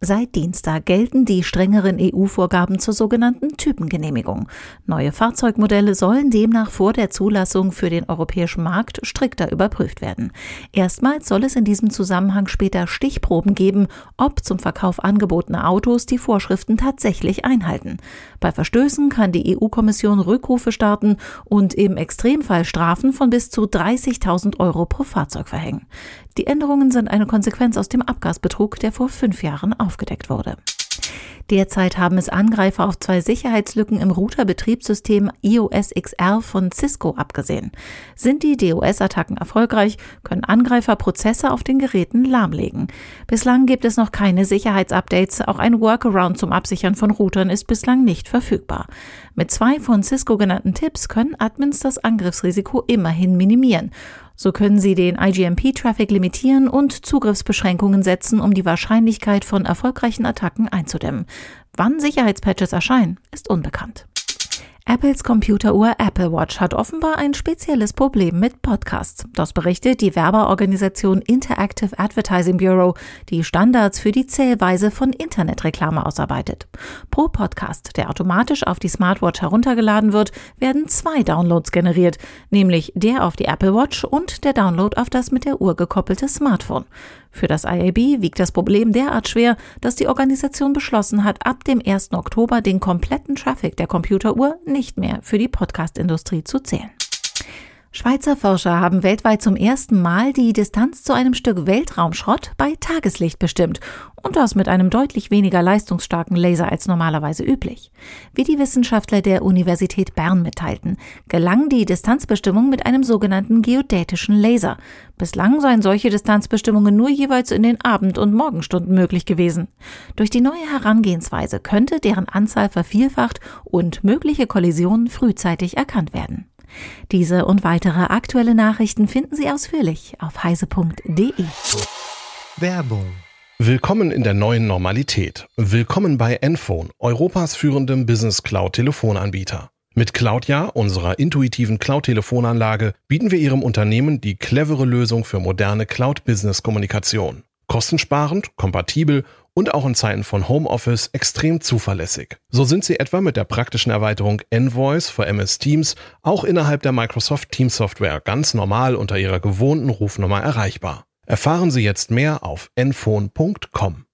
Seit Dienstag gelten die strengeren EU-Vorgaben zur sogenannten Typengenehmigung. Neue Fahrzeugmodelle sollen demnach vor der Zulassung für den europäischen Markt strikter überprüft werden. Erstmals soll es in diesem Zusammenhang später Stichproben geben, ob zum Verkauf angebotene Autos die Vorschriften tatsächlich einhalten. Bei Verstößen kann die EU-Kommission Rückrufe starten und im Extremfall Strafen von bis zu 30.000 Euro pro Fahrzeug verhängen. Die Änderungen sind eine Konsequenz aus dem Abgasbetrug, der vor fünf Jahren aufgedeckt wurde. Derzeit haben es Angreifer auf zwei Sicherheitslücken im Router-Betriebssystem iOS XR von Cisco abgesehen. Sind die DOS-Attacken erfolgreich, können Angreifer Prozesse auf den Geräten lahmlegen. Bislang gibt es noch keine Sicherheitsupdates, auch ein Workaround zum Absichern von Routern ist bislang nicht verfügbar. Mit zwei von Cisco genannten Tipps können Admins das Angriffsrisiko immerhin minimieren. So können Sie den IGMP-Traffic limitieren und Zugriffsbeschränkungen setzen, um die Wahrscheinlichkeit von erfolgreichen Attacken einzudämmen. Wann Sicherheitspatches erscheinen, ist unbekannt. Apples Computeruhr Apple Watch hat offenbar ein spezielles Problem mit Podcasts. Das berichtet die Werbeorganisation Interactive Advertising Bureau, die Standards für die Zählweise von Internetreklame ausarbeitet. Pro Podcast, der automatisch auf die Smartwatch heruntergeladen wird, werden zwei Downloads generiert, nämlich der auf die Apple Watch und der Download auf das mit der Uhr gekoppelte Smartphone. Für das IAB wiegt das Problem derart schwer, dass die Organisation beschlossen hat, ab dem 1. Oktober den kompletten Traffic der Computeruhr nicht mehr für die Podcast-Industrie zu zählen. Schweizer Forscher haben weltweit zum ersten Mal die Distanz zu einem Stück Weltraumschrott bei Tageslicht bestimmt und das mit einem deutlich weniger leistungsstarken Laser als normalerweise üblich. Wie die Wissenschaftler der Universität Bern mitteilten, gelang die Distanzbestimmung mit einem sogenannten geodätischen Laser. Bislang seien solche Distanzbestimmungen nur jeweils in den Abend- und Morgenstunden möglich gewesen. Durch die neue Herangehensweise könnte deren Anzahl vervielfacht und mögliche Kollisionen frühzeitig erkannt werden. Diese und weitere aktuelle Nachrichten finden Sie ausführlich auf heise.de. Werbung Willkommen in der neuen Normalität. Willkommen bei Enphone, Europas führendem Business Cloud Telefonanbieter. Mit Cloudja, unserer intuitiven Cloud-Telefonanlage, bieten wir Ihrem Unternehmen die clevere Lösung für moderne Cloud-Business-Kommunikation. Kostensparend, kompatibel und auch in Zeiten von Homeoffice extrem zuverlässig. So sind sie etwa mit der praktischen Erweiterung Envoice für MS Teams auch innerhalb der Microsoft Teams Software ganz normal unter ihrer gewohnten Rufnummer erreichbar. Erfahren Sie jetzt mehr auf enphone.com.